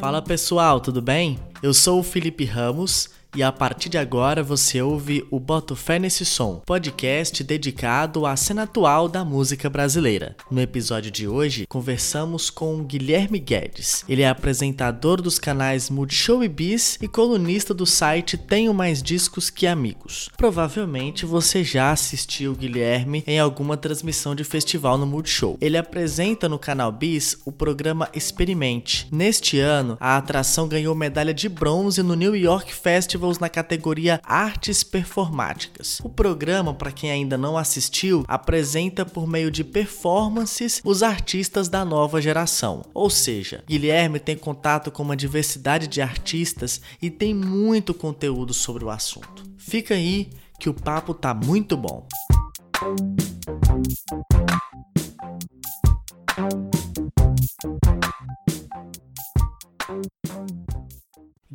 Fala pessoal, tudo bem? Eu sou o Felipe Ramos e a partir de agora você ouve o Boto Fé Nesse Som, podcast dedicado à cena atual da música brasileira. No episódio de hoje, conversamos com Guilherme Guedes. Ele é apresentador dos canais Multishow e Bis e colunista do site Tenho Mais Discos Que Amigos. Provavelmente você já assistiu Guilherme em alguma transmissão de festival no Multishow. Ele apresenta no canal Bis o programa Experimente. Neste ano, a atração ganhou medalha de bronze no New York Festival Festivals na categoria Artes Performáticas. O programa, para quem ainda não assistiu, apresenta por meio de performances os artistas da nova geração. Ou seja, Guilherme tem contato com uma diversidade de artistas e tem muito conteúdo sobre o assunto. Fica aí que o papo tá muito bom.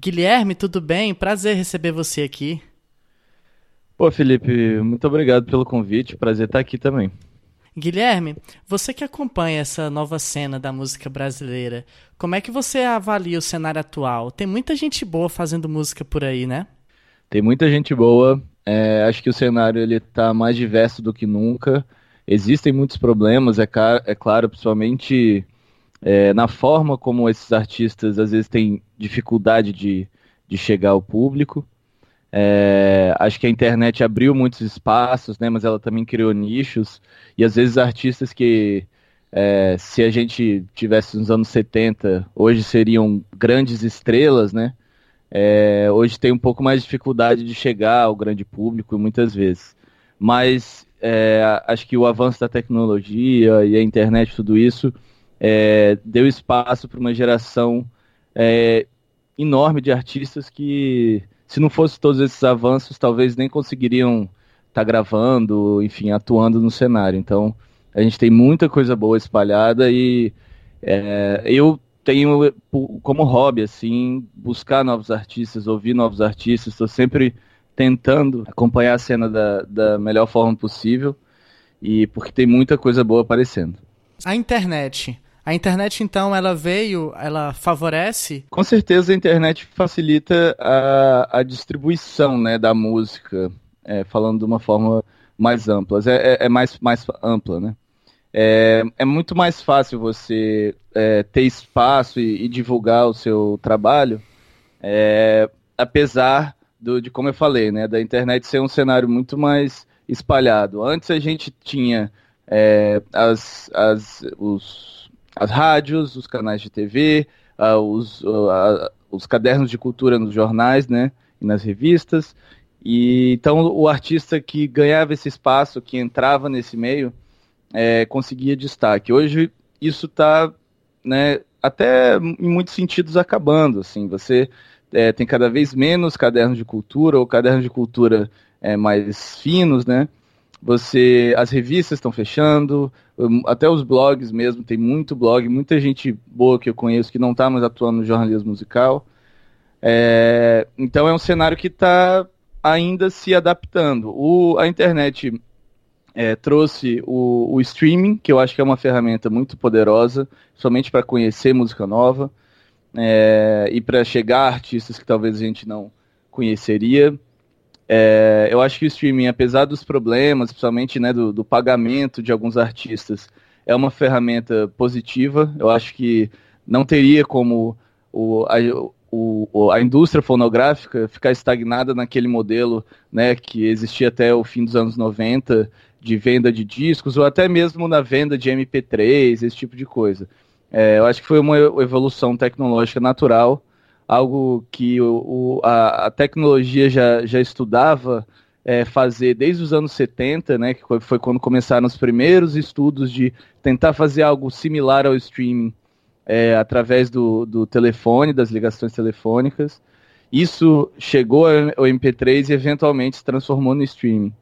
Guilherme, tudo bem? Prazer receber você aqui. Pô, Felipe, muito obrigado pelo convite. Prazer estar aqui também. Guilherme, você que acompanha essa nova cena da música brasileira, como é que você avalia o cenário atual? Tem muita gente boa fazendo música por aí, né? Tem muita gente boa. É, acho que o cenário ele está mais diverso do que nunca. Existem muitos problemas, é, é claro, principalmente é, na forma como esses artistas às vezes têm dificuldade de, de chegar ao público. É, acho que a internet abriu muitos espaços, né, mas ela também criou nichos, e às vezes artistas que, é, se a gente tivesse nos anos 70, hoje seriam grandes estrelas, né, é, hoje tem um pouco mais de dificuldade de chegar ao grande público, muitas vezes. Mas é, acho que o avanço da tecnologia e a internet, tudo isso, é, deu espaço para uma geração é, enorme de artistas que, se não fosse todos esses avanços, talvez nem conseguiriam estar tá gravando, enfim, atuando no cenário. Então, a gente tem muita coisa boa espalhada e é, eu tenho como hobby, assim, buscar novos artistas, ouvir novos artistas, estou sempre tentando acompanhar a cena da, da melhor forma possível e porque tem muita coisa boa aparecendo. A internet a internet, então, ela veio, ela favorece? Com certeza a internet facilita a, a distribuição né, da música, é, falando de uma forma mais ampla. É, é, é mais, mais ampla, né? É, é muito mais fácil você é, ter espaço e, e, divulgar o seu trabalho, é, apesar do, de, como eu falei, né, da internet ser um cenário muito mais espalhado. Antes a gente tinha é, as, as, os as rádios, os canais de TV, uh, ah, os, uh, os cadernos de cultura nos jornais, né, e nas revistas. E então o artista que ganhava esse espaço, que entrava nesse meio, é, conseguia destaque. Hoje isso está, né, até em muitos sentidos acabando. Assim, você é, tem cada vez menos cadernos de cultura ou cadernos de cultura é, mais finos, né? Você, as revistas estão fechando, hum, até os blogs mesmo, tem muito blog, muita gente boa que eu conheço que não está mais atuando no jornalismo musical. É, então é um cenário que está ainda se adaptando. O, a internet é, trouxe o, o, streaming, que eu acho que é uma ferramenta muito poderosa, somente para conhecer música nova é, e para chegar a artistas que talvez a gente não conheceria. É, eu acho que o streaming, apesar dos problemas, principalmente né, do, do, pagamento de alguns artistas, é uma ferramenta positiva. Eu acho que não teria como o, a, o, a indústria fonográfica ficar estagnada naquele modelo né, que existia até o fim dos anos 90 de venda de discos, ou até mesmo na venda de MP3, esse tipo de coisa. É, eu acho que foi uma evolução tecnológica natural algo que o, o a, a, tecnologia já, já estudava é, fazer desde os anos 70, né, que foi quando começaram os primeiros estudos de tentar fazer algo similar ao streaming é, através do, do telefone, das ligações telefônicas. Isso chegou ao MP3 e eventualmente se transformou no streaming.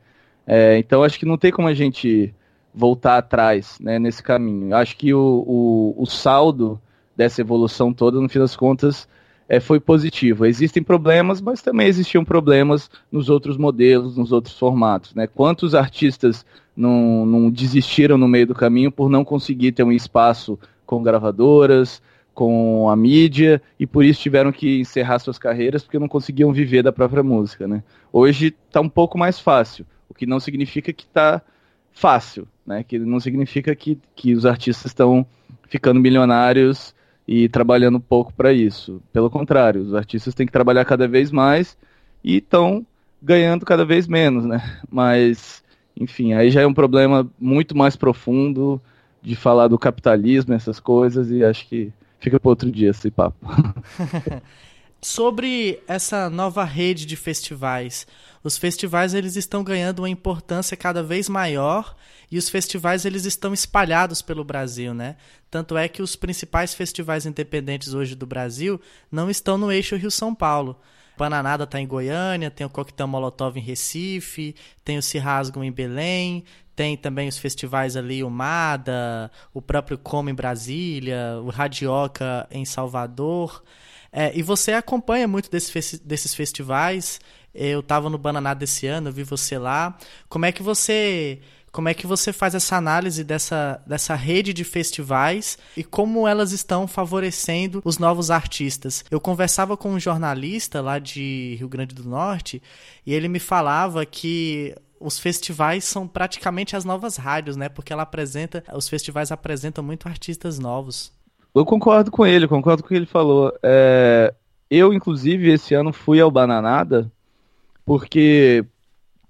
É, então acho que não tem como a gente voltar atrás né, nesse caminho. Acho que o, o, o saldo dessa evolução toda, no fim das contas, é, foi positivo. Existem problemas, mas também existiam problemas nos outros modelos, nos outros formatos. Né? Quantos artistas não, não desistiram no meio do caminho por não conseguir ter um espaço com gravadoras, com a mídia, e por isso tiveram que encerrar suas carreiras porque não conseguiam viver da própria música. Né? Hoje está um pouco mais fácil, o que não significa que está fácil, né? que não significa que, que os artistas estão ficando milionários e trabalhando pouco para isso. Pelo contrário, os artistas têm que trabalhar cada vez mais e estão ganhando cada vez menos, né? Mas, enfim, aí já é um problema muito mais profundo de falar do capitalismo, essas coisas, e acho que fica para outro dia esse papo. Sobre essa nova rede de festivais, os festivais eles estão ganhando uma importância cada vez maior e os festivais eles estão espalhados pelo Brasil, né? Tanto é que os principais festivais independentes hoje do Brasil não estão no eixo Rio-São Paulo. Bananada está em Goiânia, tem o Coquetel Molotov em Recife, tem o Cirrasgo em Belém, tem também os festivais ali, o MADA, o próprio Como em Brasília, o Radioca em Salvador. É, e você acompanha muito desse, desses festivais. Eu estava no Bananada desse ano, eu vi você lá. Como é que você como é que você faz essa análise dessa, dessa rede de festivais e como elas estão favorecendo os novos artistas? Eu conversava com um jornalista lá de Rio Grande do Norte e ele me falava que os festivais são praticamente as novas rádios, né? Porque ela apresenta, os festivais apresentam muito artistas novos. Eu concordo com ele, concordo com o que ele falou. É, eu, inclusive, esse ano fui ao Bananada porque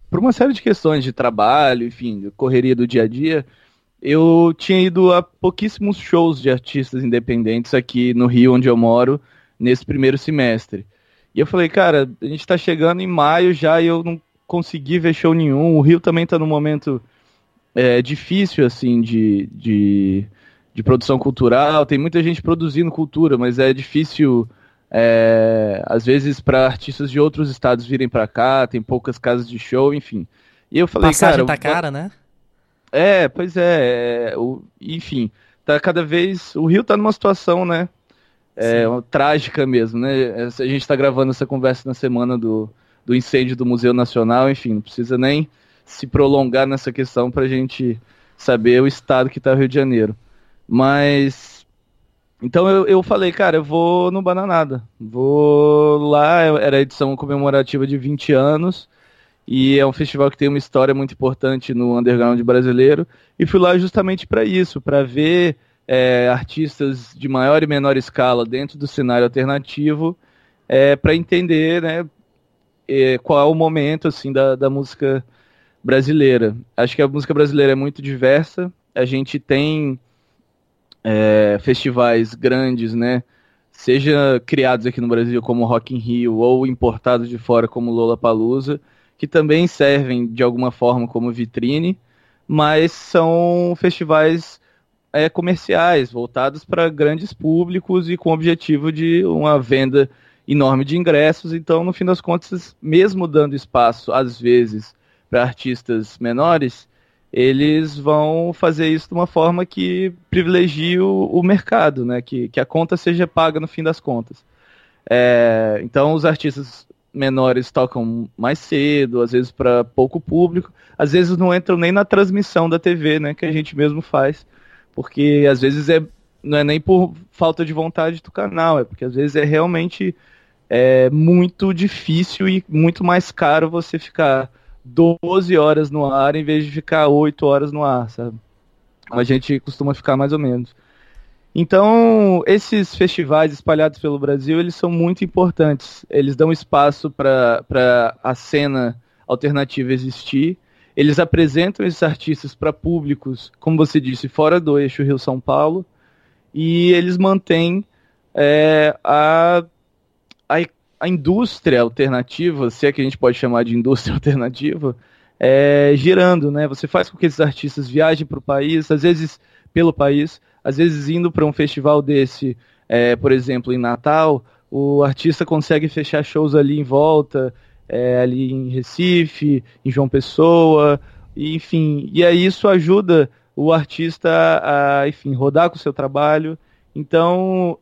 por uma série de questões de trabalho, enfim, correria do dia a dia, eu tinha ido a pouquíssimos shows de artistas independentes aqui no Rio, onde eu moro, nesse primeiro semestre. E eu falei, cara, a gente está chegando em maio já e eu não consegui ver show nenhum. O Rio também está num momento é, difícil, assim, de, de, de produção cultural. Tem muita gente produzindo cultura, mas é difícil é, às vezes para artistas de outros estados virem para cá, tem poucas casas de show, enfim. E eu falei, Passagem cara, tá cara, né? É, pois é, é o, enfim, tá cada vez, o Rio tá numa situação, né, é, uma, trágica mesmo, né, a gente tá gravando essa conversa na semana do, do incêndio do Museu Nacional, enfim, não precisa nem se prolongar nessa questão pra gente saber o estado que tá o Rio de Janeiro. Mas então eu, eu falei, cara, eu vou no Bananada. Vou lá, era a edição comemorativa de 20 anos. E é um festival que tem uma história muito importante no underground brasileiro. E fui lá justamente para isso, para ver é, artistas de maior e menor escala dentro do cenário alternativo, é, para entender né, é, qual é o momento assim da, da música brasileira. Acho que a música brasileira é muito diversa. A gente tem é, festivais grandes, né? Seja criados aqui no Brasil como Rock in Rio ou importados de fora como Lollapalooza, que também servem de alguma forma como vitrine, mas são festivais é, comerciais, voltados para grandes públicos e com o objetivo de uma venda enorme de ingressos. Então, no fim das contas, mesmo dando espaço, às vezes, para artistas menores, eles vão fazer isso de uma forma que privilegie o, o mercado, né? Que, que a conta seja paga no fim das contas. É, então os artistas menores tocam mais cedo, às vezes para pouco público, às vezes não entram nem na transmissão da TV, né? Que a gente mesmo faz, porque às vezes é não é nem por falta de vontade do canal, é porque às vezes é realmente é, muito difícil e muito mais caro você ficar 12 horas no ar em vez de ficar 8 horas no ar, sabe? A gente costuma ficar mais ou menos. Então, esses festivais espalhados pelo Brasil, eles são muito importantes. Eles dão espaço para a cena alternativa existir. Eles apresentam esses artistas para públicos, como você disse, fora do eixo Rio-São Paulo. E eles mantêm é, a, a a indústria alternativa, se é que a gente pode chamar de indústria alternativa, é, girando, né? Você faz com que esses artistas viajem para o país, às vezes pelo país, às vezes indo para um festival desse, é, por exemplo, em Natal, o artista consegue fechar shows ali em volta, é, ali em Recife, em João Pessoa, enfim, e aí isso ajuda o artista a, enfim, rodar com o seu trabalho. Então,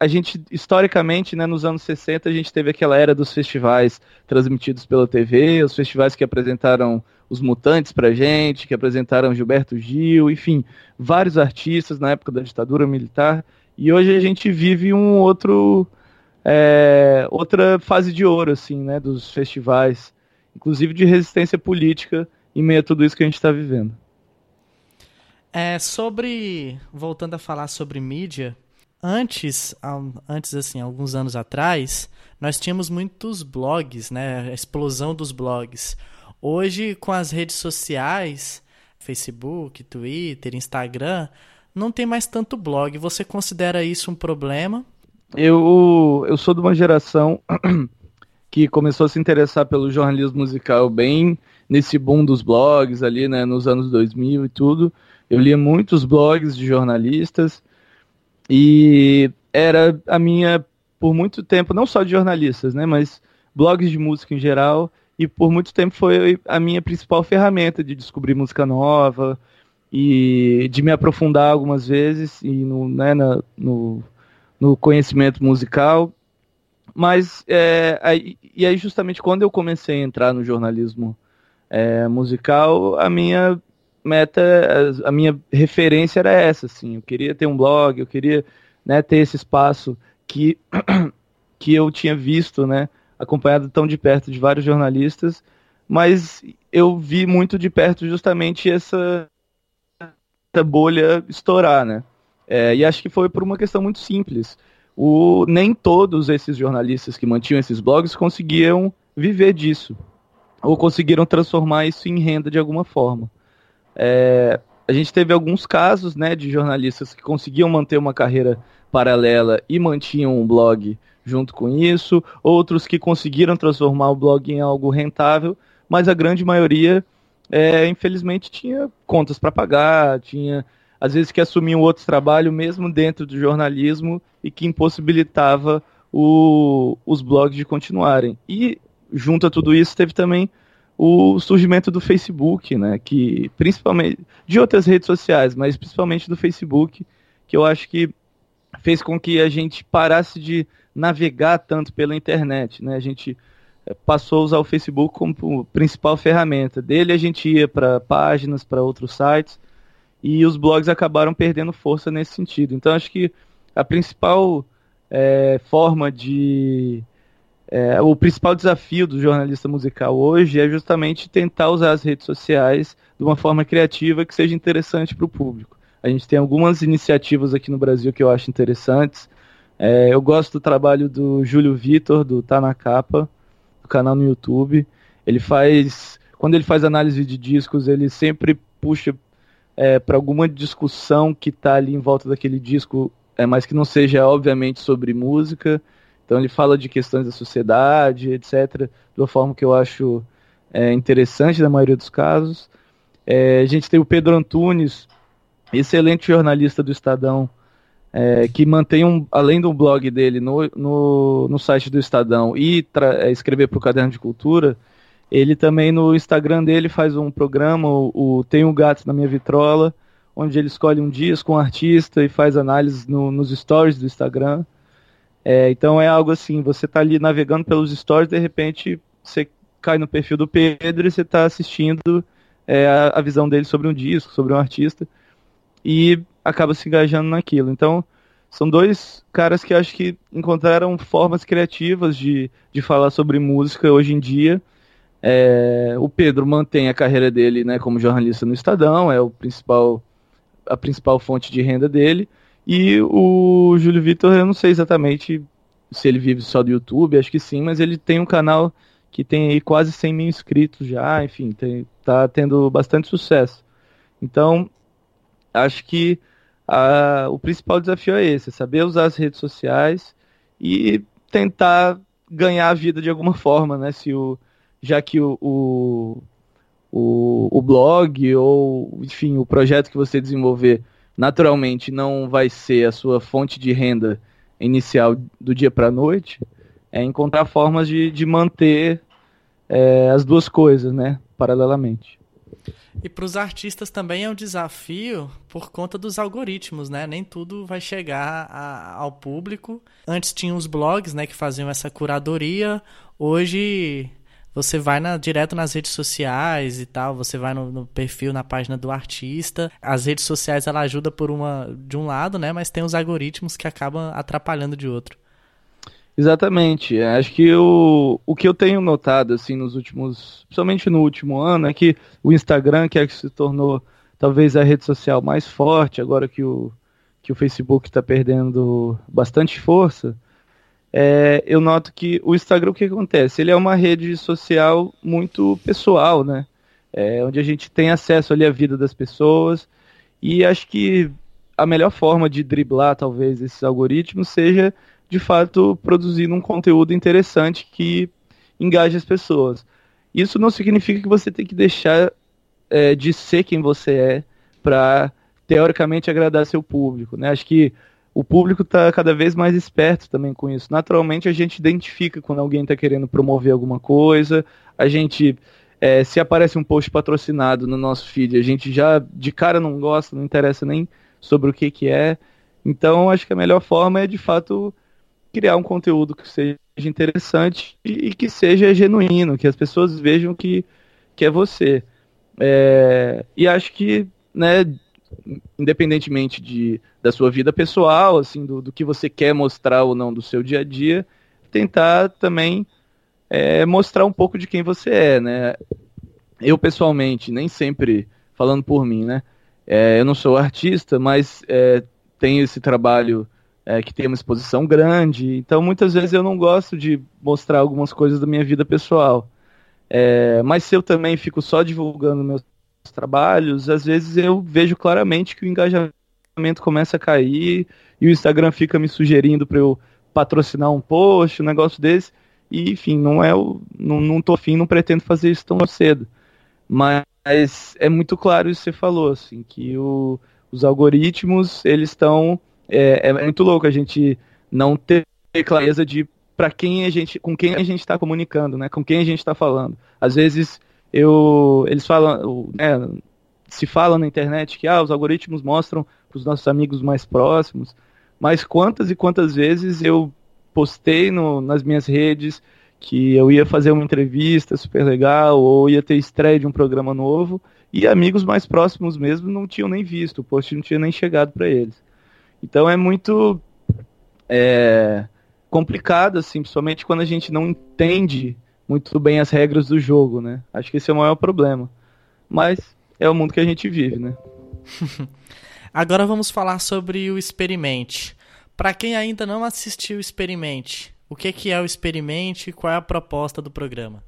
a gente, historicamente, né, nos anos 60, a gente teve aquela era dos festivais transmitidos pela TV, os festivais que apresentaram os Mutantes pra gente, que apresentaram Gilberto Gil, enfim, vários artistas na época da ditadura militar. E hoje a gente vive um outro. É, outra fase de ouro, assim, né, dos festivais, inclusive de resistência política em meio a tudo isso que a gente está vivendo. É, sobre. Voltando a falar sobre mídia, antes, antes assim, alguns anos atrás, nós tínhamos muitos blogs, né? A explosão dos blogs. Hoje, com as redes sociais, Facebook, Twitter, Instagram, não tem mais tanto blog. Você considera isso um problema? Eu, eu sou de uma geração que começou a se interessar pelo jornalismo musical bem nesse boom dos blogs ali, né, nos anos 2000 e tudo. Eu lia muitos blogs de jornalistas e era a minha, por muito tempo, não só de jornalistas, né, mas blogs de música em geral, e por muito tempo foi a minha principal ferramenta de descobrir música nova e de me aprofundar algumas vezes e no, né, na, no, no conhecimento musical. Mas, é, aí, e aí justamente quando eu comecei a entrar no jornalismo é, musical, a minha meta, a minha referência era essa, assim, eu queria ter um blog, eu queria né, ter esse espaço que, que eu tinha visto, né, acompanhado tão de perto de vários jornalistas, mas eu vi muito de perto justamente essa, essa bolha estourar, né, é, e acho que foi por uma questão muito simples. O, nem todos esses jornalistas que mantinham esses blogs conseguiam viver disso, ou conseguiram transformar isso em renda de alguma forma. É, a gente teve alguns casos né, de jornalistas que conseguiam manter uma carreira paralela e mantinham um blog junto com isso, outros que conseguiram transformar o blog em algo rentável, mas a grande maioria, é, infelizmente, tinha contas para pagar, tinha às vezes que assumiam outro trabalho mesmo dentro do jornalismo e que impossibilitava o, os blogs de continuarem. E junto a tudo isso teve também o surgimento do Facebook, né, que principalmente de outras redes sociais, mas principalmente do Facebook, que eu acho que fez com que a gente parasse de navegar tanto pela internet, né? A gente eh, passou a usar o Facebook como principal ferramenta. Dele a gente ia para páginas, para outros sites, e os blogs acabaram perdendo força nesse sentido. Então acho que a principal é, forma de é, o principal desafio do jornalista musical hoje é justamente tentar usar as redes sociais de uma forma criativa que seja interessante para o público. A gente tem algumas iniciativas aqui no Brasil que eu acho interessantes. É, eu gosto do trabalho do Júlio Vitor, do Tá na Capa, do canal no YouTube. Ele faz. Quando ele faz análise de discos, ele sempre puxa é, para alguma discussão que está ali em volta daquele disco, é, mas que não seja, obviamente, sobre música. Então ele fala de questões da sociedade, etc., de uma forma que eu acho é, interessante na maioria dos casos. É, a gente tem o Pedro Antunes, excelente jornalista do Estadão, é, que mantém, um, além do blog dele no, no, no site do Estadão e é, escrever para o Caderno de Cultura, ele também no Instagram dele faz um programa, o, o Tem um Gato na Minha Vitrola, onde ele escolhe um disco, um artista e faz análises no, nos stories do Instagram. É, então é algo assim, você está ali navegando pelos stories, de repente você cai no perfil do Pedro e você está assistindo é, a, a, visão dele sobre um disco, sobre um artista, e acaba se engajando naquilo. Então, são dois caras que acho que encontraram formas criativas de, de falar sobre música hoje em dia. É, o Pedro mantém a carreira dele né, como jornalista no Estadão, é o principal, a principal fonte de renda dele. E o Júlio Vitor, eu não sei exatamente se ele vive só do YouTube, acho que sim, mas ele tem um canal que tem aí quase 100 mil inscritos já, enfim, tem, tá tendo bastante sucesso. Então, acho que a, o principal desafio é esse, é saber usar as redes sociais e tentar ganhar a vida de alguma forma, né? Se o, já que o, o, o, o blog ou, enfim, o projeto que você desenvolver naturalmente não vai ser a sua fonte de renda inicial do dia para a noite, é encontrar formas de, de manter é, as duas coisas, né, paralelamente. E para os artistas também é um desafio por conta dos algoritmos, né? Nem tudo vai chegar a, ao público. Antes tinha os blogs, né, que faziam essa curadoria. Hoje você vai na, direto nas redes sociais e tal, você vai no, no, perfil, na página do artista. As redes sociais ela ajuda por uma de um lado, né? Mas tem os algoritmos que acabam atrapalhando de outro. Exatamente. Acho que o, o que eu tenho notado assim nos últimos, principalmente no último ano, é que o Instagram, que é que se tornou talvez a rede social mais forte, agora que o, que o Facebook está perdendo bastante força, é, eu noto que o Instagram, o que acontece? Ele é uma rede social muito pessoal, né? É, onde a gente tem acesso ali à vida das pessoas, e acho que a melhor forma de driblar, talvez, esses algoritmos seja de fato produzindo um conteúdo interessante que engaje as pessoas. Isso não significa que você tem que deixar é, de ser quem você é para teoricamente agradar seu público. Né? Acho que o público está cada vez mais esperto também com isso. Naturalmente a gente identifica quando alguém está querendo promover alguma coisa, a gente é, se aparece um post patrocinado no nosso feed, a gente já de cara não gosta, não interessa nem sobre o que, que é. Então acho que a melhor forma é de fato criar um conteúdo que seja interessante e, que seja genuíno, que as pessoas vejam que, que é você. É, e acho que, né, independentemente de, da sua vida pessoal, assim, do, do que você quer mostrar ou não do seu dia a dia, tentar também é, mostrar um pouco de quem você é, né? Eu pessoalmente, nem sempre falando por mim, né? É, eu não sou artista, mas é, tenho esse trabalho é, que tem uma exposição grande. Então, muitas vezes eu não gosto de mostrar algumas coisas da minha vida pessoal. É, mas se eu também fico só divulgando meus trabalhos, às vezes eu vejo claramente que o engajamento começa a cair e o Instagram fica me sugerindo para eu patrocinar um post, um negócio desse. E, enfim, não é o. Não, não tô afim, não pretendo fazer isso tão cedo. Mas é muito claro isso que você falou, assim, que o, os algoritmos, eles estão é, é muito louco a gente não ter clareza de para quem a gente, com quem a gente está comunicando, né? Com quem a gente está falando. Às vezes eu, eles falam, né, se fala na internet que ah, os algoritmos mostram para os nossos amigos mais próximos, mas quantas e quantas vezes eu postei no, nas minhas redes que eu ia fazer uma entrevista super legal ou ia ter estreia de um programa novo e amigos mais próximos mesmo não tinham nem visto, o post não tinha nem chegado para eles. Então é muito é, complicado, assim, principalmente quando a gente não entende muito bem as regras do jogo, né? Acho que esse é o maior problema. Mas é o mundo que a gente vive, né? Agora vamos falar sobre o Experimente. Para quem ainda não assistiu o Experimente, o que, que é o Experimente e qual é a proposta do programa?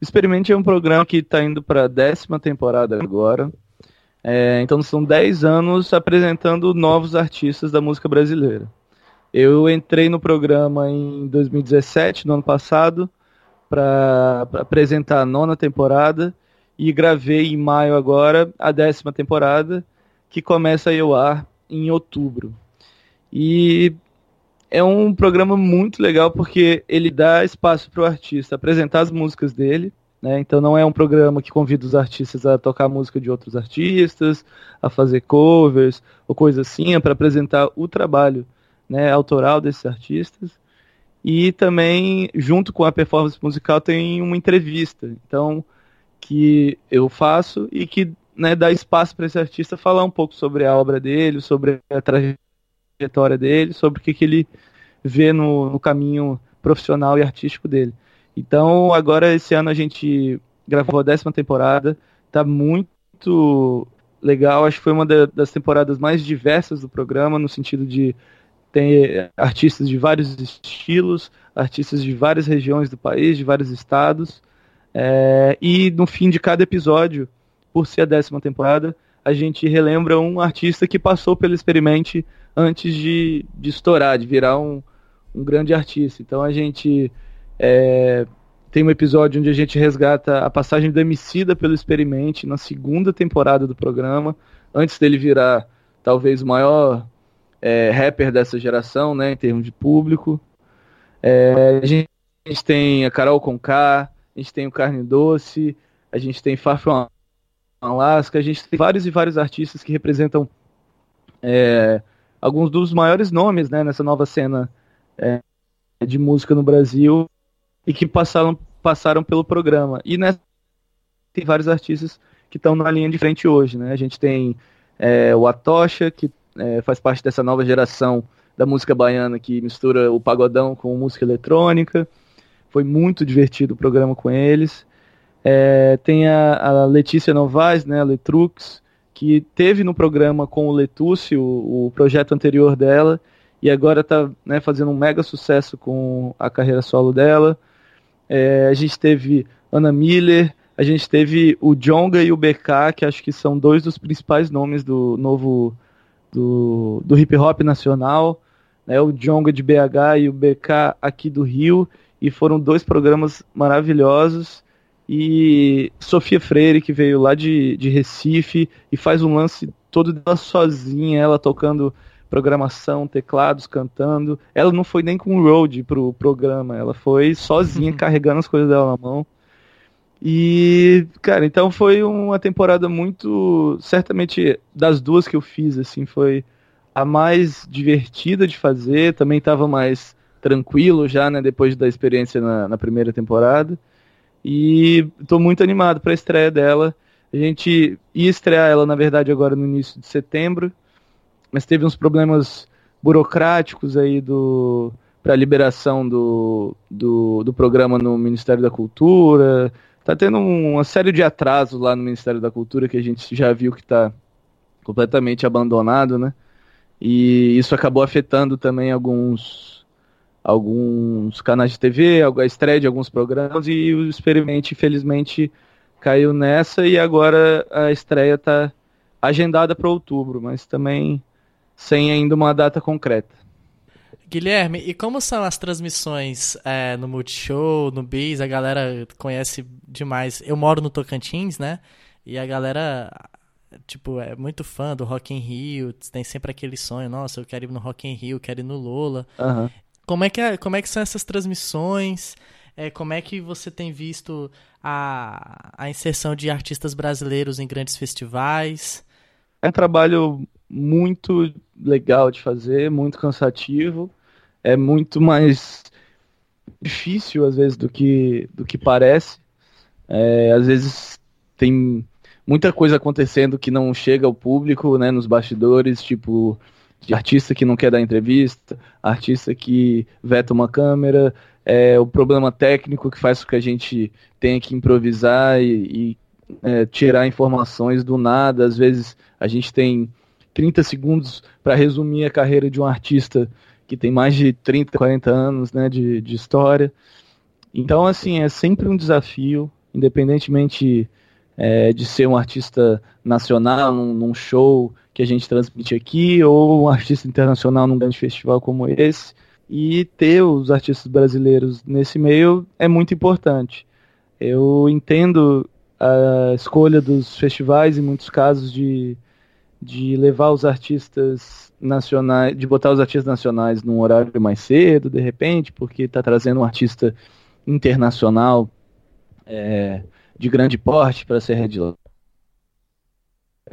O Experimente é um programa que está indo para a décima temporada agora. É, então são 10 anos apresentando novos artistas da música brasileira. Eu entrei no programa em 2017, no ano passado, para apresentar a nona temporada e gravei em maio agora a décima temporada, que começa a ir ao ar em outubro. E é um programa muito legal porque ele dá espaço para o artista apresentar as músicas dele, né? Então não é um programa que convida os artistas a tocar música de outros artistas, a fazer covers ou coisa assim, é para apresentar o trabalho né, autoral desses artistas. E também, junto com a performance musical, tem uma entrevista. Então, que eu faço e que né, dá espaço para esse artista falar um pouco sobre a obra dele, sobre a trajetória dele, sobre o que, que ele vê no, no caminho profissional e artístico dele. Então, agora esse ano a gente gravou a décima temporada, tá muito legal, acho que foi uma das temporadas mais diversas do programa, no sentido de ter artistas de vários estilos, artistas de várias regiões do país, de vários estados, é, e no fim de cada episódio, por ser a décima temporada, a gente relembra um artista que passou pelo experimente antes de, de estourar, de virar um, um grande artista. Então a gente é, tem um episódio onde a gente resgata a passagem do Emicida pelo Experimente na segunda temporada do programa, antes dele virar talvez o maior é, rapper dessa geração, né, em termos de público. É, a, gente, a, gente, tem a Carol Conká, a gente tem o Carne Doce, a gente tem Far From Alaska, a gente tem vários e vários artistas que representam é, alguns dos maiores nomes né, nessa nova cena é, de música no Brasil e que passaram, passaram pelo programa. E nessa, tem vários artistas que estão na linha de frente hoje. Né? A gente tem é, o Atocha, que é, faz parte dessa nova geração da música baiana que mistura o pagodão com música eletrônica. Foi muito divertido o programa com eles. É, tem a, a, Letícia Novaes, né, a Letrux, que teve no programa com o Letúcio, o, projeto anterior dela, e agora está né, fazendo um mega sucesso com a carreira solo dela. É, a gente teve Ana Miller, a gente teve o Jonga e o BK, que acho que são dois dos principais nomes do novo do, do hip hop nacional. Né, o Jonga de BH e o BK aqui do Rio, e foram dois programas maravilhosos. E Sofia Freire, que veio lá de, de Recife e faz um lance todo dela sozinha, ela tocando programação, teclados, cantando. Ela não foi nem com o road pro programa, ela foi sozinha, uhum. carregando as coisas dela na mão. E, cara, então foi uma temporada muito. Certamente das duas que eu fiz, assim, foi a mais divertida de fazer. Também tava mais tranquilo já, né, depois da experiência na, na primeira temporada. E estou muito animado para a estreia dela. A gente ia estrear ela, na verdade, agora no início de setembro, mas teve uns problemas burocráticos aí do para a liberação do, do, do, programa no Ministério da Cultura. Tá tendo uma série de atrasos lá no Ministério da Cultura que a gente já viu que está completamente abandonado, né? E isso acabou afetando também alguns alguns canais de TV, a estreia de alguns programas e o Experimente, infelizmente, caiu nessa e agora a estreia está agendada para outubro, mas também sem ainda uma data concreta. Guilherme, e como são as transmissões é, no Multishow, no Bis? A galera conhece demais. Eu moro no Tocantins, né? E a galera, tipo, é muito fã do Rock in Rio. Tem sempre aquele sonho, nossa, eu quero ir no Rock in Rio, quero ir no Lola. Uhum. Como é que, é, como é que são essas transmissões? É, como é que você tem visto a, a inserção de artistas brasileiros em grandes festivais? É um trabalho muito legal de fazer, muito cansativo, é muito mais difícil às vezes do que, do que parece. É, às vezes tem muita coisa acontecendo que não chega ao público, né, nos bastidores, tipo de artista que não quer dar entrevista, artista que veta uma câmera, é, o problema técnico que faz com que a gente tenha que improvisar e, e é, tirar informações do nada. Às vezes a gente tem 30 segundos para resumir a carreira de um artista que tem mais de 30, 40 anos né, de, de história. Então, assim, é sempre um desafio, independentemente é, de ser um artista nacional num, num, show que a gente transmite aqui, ou um artista internacional num grande festival como esse. E ter os artistas brasileiros nesse meio é muito importante. Eu entendo a escolha dos festivais, em muitos casos, de, de levar os artistas nacionais, de botar os artistas nacionais num horário mais cedo, de repente, porque está trazendo um artista internacional. É, de grande porte para ser headline.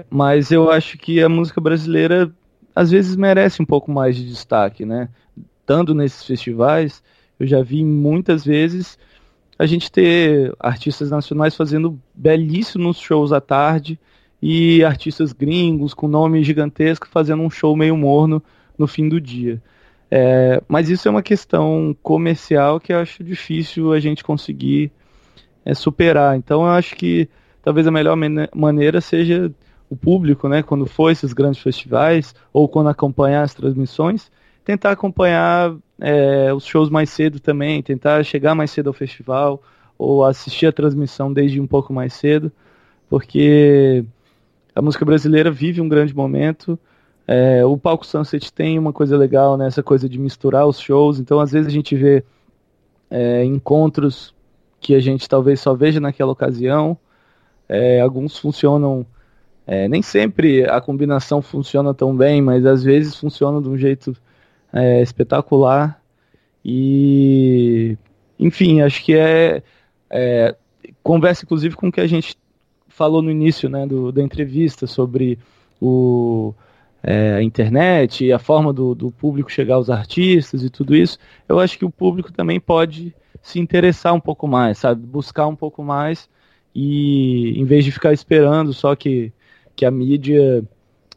Mas eu acho que a música brasileira às vezes merece um pouco mais de destaque, né? Estando nesses festivais, eu já vi muitas vezes a gente ter artistas nacionais fazendo belíssimos shows à tarde e artistas gringos com nome gigantesco fazendo um show meio morno no fim do dia. É, mas isso é uma questão comercial que eu acho difícil a gente conseguir é, superar. Então eu acho que talvez a melhor maneira seja o público, né, quando for esses grandes festivais ou quando acompanhar as transmissões, tentar acompanhar é, os shows mais cedo também, tentar chegar mais cedo ao festival ou assistir a transmissão desde um pouco mais cedo, porque a música brasileira vive um grande momento. É, o palco Sunset tem uma coisa legal, né, essa coisa de misturar os shows. Então, às vezes a gente vê é, encontros que a gente talvez só veja naquela ocasião. É, alguns funcionam, é, nem sempre a combinação funciona tão bem, mas às vezes funciona de um jeito é, espetacular. E, enfim, acho que é, é conversa inclusive com o que a gente falou no início né, do, da entrevista sobre o, é, a internet, a forma do, do, público chegar aos artistas e tudo isso, eu acho que o público também pode se interessar um pouco mais, sabe? Buscar um pouco mais e em vez de ficar esperando só que, que a mídia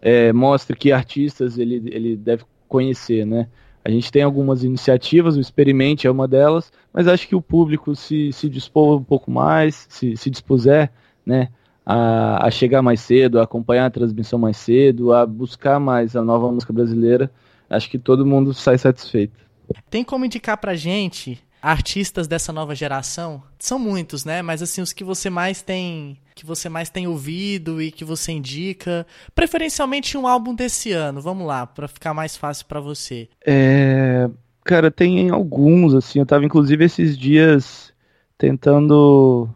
é, mostre que artistas ele, ele deve conhecer, né? A gente tem algumas iniciativas, o Experimente é uma delas, mas acho que o público se, se dispor um pouco mais, se, se dispuser, né, a, a chegar mais cedo, a acompanhar a transmissão mais cedo, a buscar mais a nova música brasileira, acho que todo mundo sai satisfeito. Tem como indicar pra gente artistas dessa nova geração? São muitos, né? Mas assim, os que você mais tem que você mais tem ouvido e que você indica, preferencialmente um álbum desse ano. Vamos lá, para ficar mais fácil para você. É, cara, tem alguns assim, eu tava inclusive esses dias tentando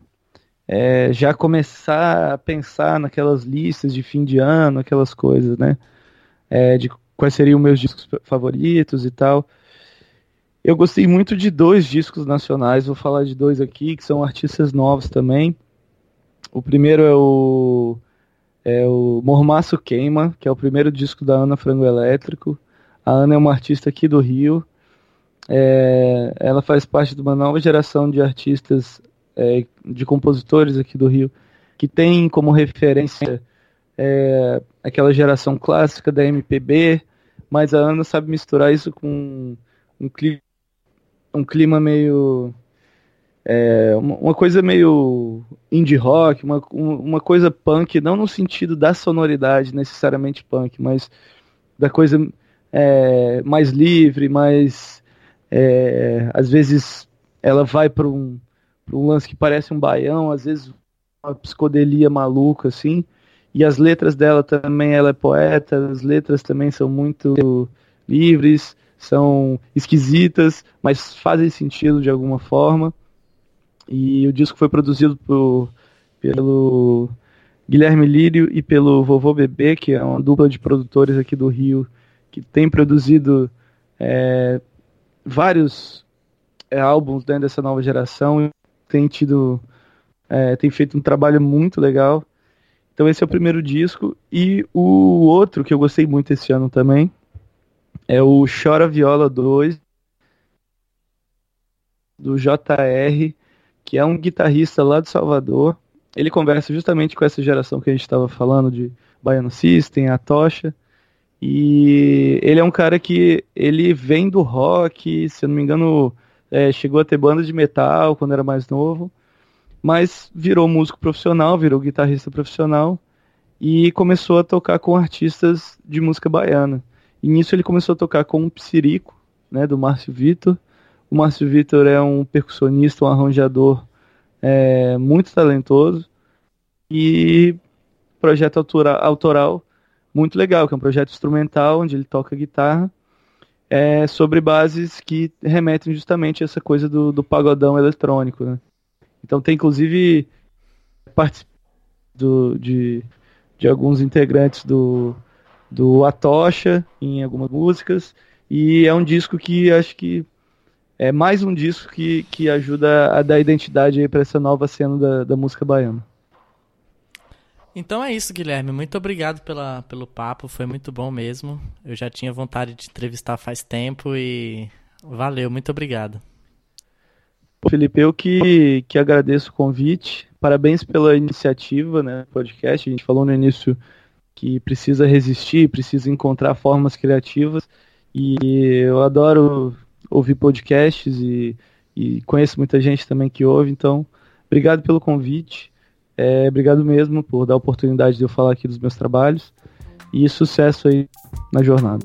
é, já começar a pensar naquelas listas de fim de ano, aquelas coisas, né? É, de quais seriam meus discos favoritos e tal. Eu gostei muito de dois discos nacionais, vou falar de dois aqui, que são artistas novos também. O primeiro é o, é o Mormaço Queima, que é o primeiro disco da Ana Frango Elétrico. A Ana é uma artista aqui do Rio. É, ela faz parte de uma nova geração de artistas é, de compositores aqui do Rio que tem como referência é, aquela geração clássica da MPB, mas a Ana sabe misturar isso com um clima, um clima meio é, uma coisa meio indie rock, uma, uma coisa punk, não no sentido da sonoridade necessariamente punk, mas da coisa é, mais livre, mais é, às vezes ela vai para um um lance que parece um baião, às vezes uma psicodelia maluca, assim. E as letras dela também, ela é poeta, as letras também são muito livres, são esquisitas, mas fazem sentido de alguma forma. E o disco foi produzido por, pelo Guilherme Lírio e pelo Vovô Bebê, que é uma dupla de produtores aqui do Rio, que tem produzido é, vários é, álbuns dentro dessa nova geração tem tido. É, tem feito um trabalho muito legal. Então esse é o primeiro disco. E o outro que eu gostei muito esse ano também é o Chora Viola 2 do JR, que é um guitarrista lá de Salvador. Ele conversa justamente com essa geração que a gente estava falando de Baiano System, a Tocha. E ele é um cara que ele vem do rock, se eu não me engano, é, chegou a ter banda de metal quando era mais novo, mas virou músico profissional, virou guitarrista profissional e começou a tocar com artistas de música baiana. E nisso ele começou a tocar com o Psirico, né, do Márcio Vitor. O Márcio Vitor é um percussionista, um arranjador é, muito talentoso e projeto autora, autoral muito legal, que é um projeto instrumental onde ele toca guitarra é, sobre bases que remetem justamente a essa coisa do, do pagodão eletrônico. Né? Então tem inclusive do, de, de alguns integrantes do, do Atocha em algumas músicas, e é um disco que acho que é mais um disco que, que ajuda a dar identidade para essa nova cena da, da música baiana. Então é isso, Guilherme. Muito obrigado pela, pelo papo, foi muito bom mesmo. Eu já tinha vontade de entrevistar faz tempo e valeu, muito obrigado. Felipe, eu que, que agradeço o convite. Parabéns pela iniciativa, né, podcast. A gente falou no início que precisa resistir, precisa encontrar formas criativas. E eu adoro ouvir podcasts e, e conheço muita gente também que ouve. Então, obrigado pelo convite. É, obrigado mesmo por dar a oportunidade de eu falar aqui dos meus trabalhos e sucesso aí na jornada.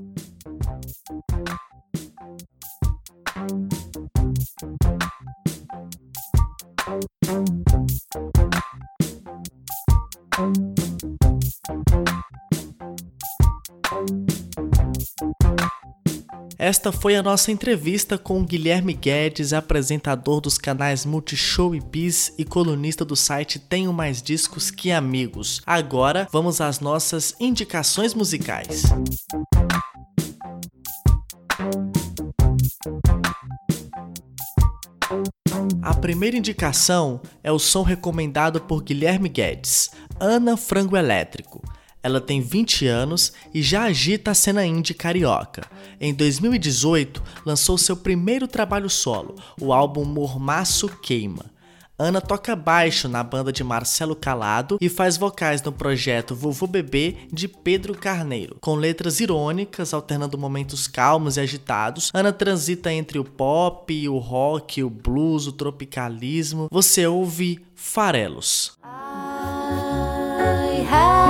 Esta foi a nossa entrevista com Guilherme Guedes, apresentador dos canais Multishow e Bis e colunista do site Tenho Mais Discos Que Amigos. Agora vamos às nossas indicações musicais. A primeira indicação é o som recomendado por Guilherme Guedes, Ana Frango Elétrico. Ela tem 20 anos e já agita a cena indie carioca. Em 2018, lançou seu primeiro trabalho solo, o álbum Mormaço Queima. Ana toca baixo na banda de Marcelo Calado e faz vocais no projeto Vovô Bebê de Pedro Carneiro. Com letras irônicas, alternando momentos calmos e agitados, Ana transita entre o pop, o rock, o blues, o tropicalismo. Você ouve Farelos. I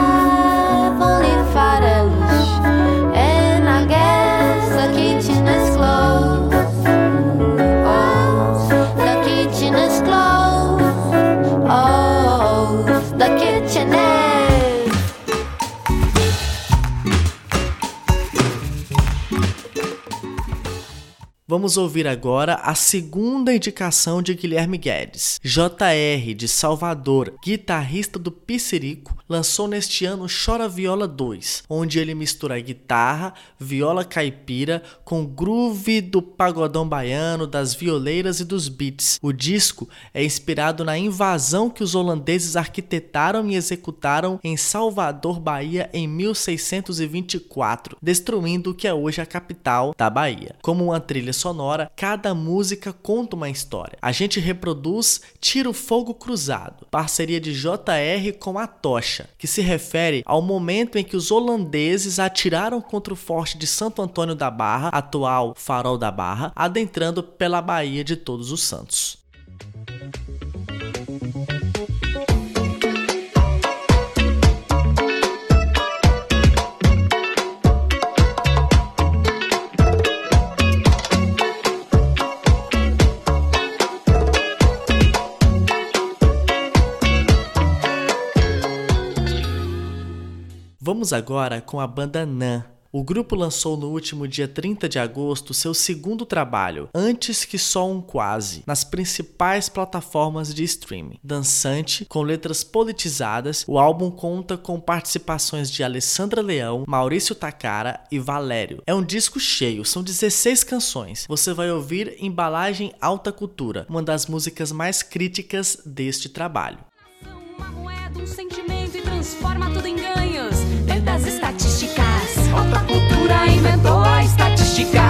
Vamos ouvir agora a segunda indicação de Guilherme Guedes. JR de Salvador, guitarrista do Pissirico, lançou neste ano Chora Viola 2, onde ele mistura guitarra, viola caipira com groove do pagodão baiano, das violeiras e dos beats. O disco é inspirado na invasão que os holandeses arquitetaram e executaram em Salvador, Bahia em 1624, destruindo o que é hoje a capital da Bahia. Como uma trilha sonora, cada música conta uma história. A gente reproduz Tiro Fogo Cruzado, parceria de JR com a Tocha, que se refere ao momento em que os holandeses atiraram contra o forte de Santo Antônio da Barra, atual Farol da Barra, adentrando pela Baía de Todos os Santos. Vamos agora com a banda Nan. O grupo lançou no último dia 30 de agosto seu segundo trabalho, Antes que Só um Quase, nas principais plataformas de streaming. Dançante, com letras politizadas, o álbum conta com participações de Alessandra Leão, Maurício Takara e Valério. É um disco cheio, são 16 canções. Você vai ouvir Embalagem Alta Cultura, uma das músicas mais críticas deste trabalho. Uma moeda, um sentimento e transforma tudo em ganhos inventou a estatística.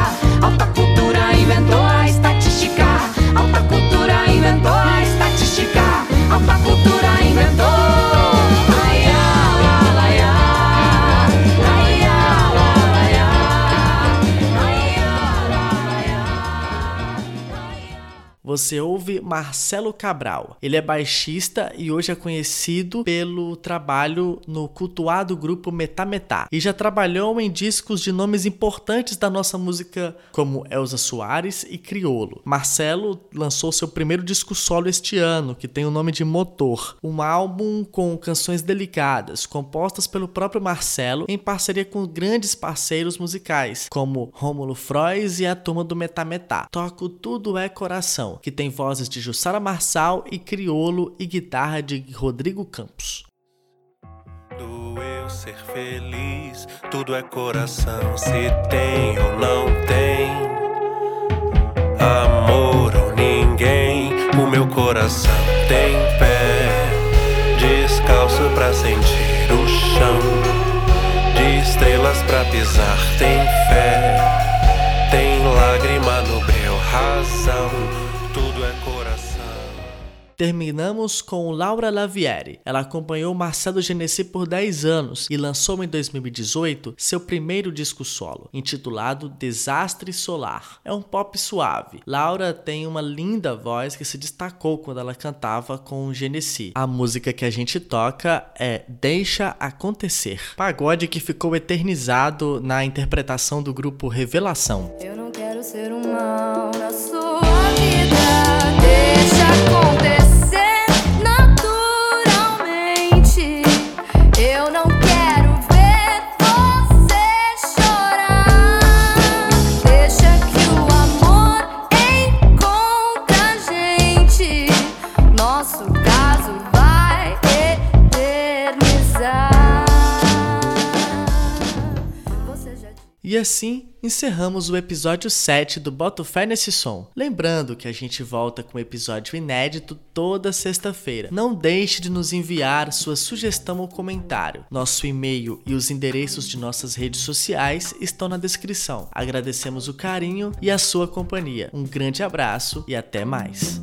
Alta cultura inventou a estatística. Alta cultura inventou a estatística. Alta cultura inventou. Você ouve Marcelo Cabral. Ele é baixista e hoje é conhecido pelo trabalho no cultuado grupo Metametá e já trabalhou em discos de nomes importantes da nossa música como Elza Soares e Criolo. Marcelo lançou seu primeiro disco solo este ano, que tem o nome de Motor, um álbum com canções delicadas, compostas pelo próprio Marcelo em parceria com grandes parceiros musicais, como Rômulo Frois e a turma do Metametá. Toco Tudo é Coração, que tem vozes de Jussara Marçal e Criolo e guitarra de Rodrigo Campos. Do ser feliz, tudo é coração, se tem ou não tem. Amor ou ninguém, o meu coração tem pé, descalço pra sentir o chão, de estrelas pra pisar, tem fé, tem lágrima no breu, razão terminamos com Laura Lavieri. Ela acompanhou Marcelo Genesi por 10 anos e lançou em 2018 seu primeiro disco solo, intitulado Desastre Solar. É um pop suave. Laura tem uma linda voz que se destacou quando ela cantava com Genesi. A música que a gente toca é Deixa Acontecer, pagode que ficou eternizado na interpretação do grupo Revelação. Eu não quero ser um E assim encerramos o episódio 7 do Boto Fé nesse som. Lembrando que a gente volta com episódio inédito toda sexta-feira. Não deixe de nos enviar sua sugestão ou comentário. Nosso e-mail e os endereços de nossas redes sociais estão na descrição. Agradecemos o carinho e a sua companhia. Um grande abraço e até mais.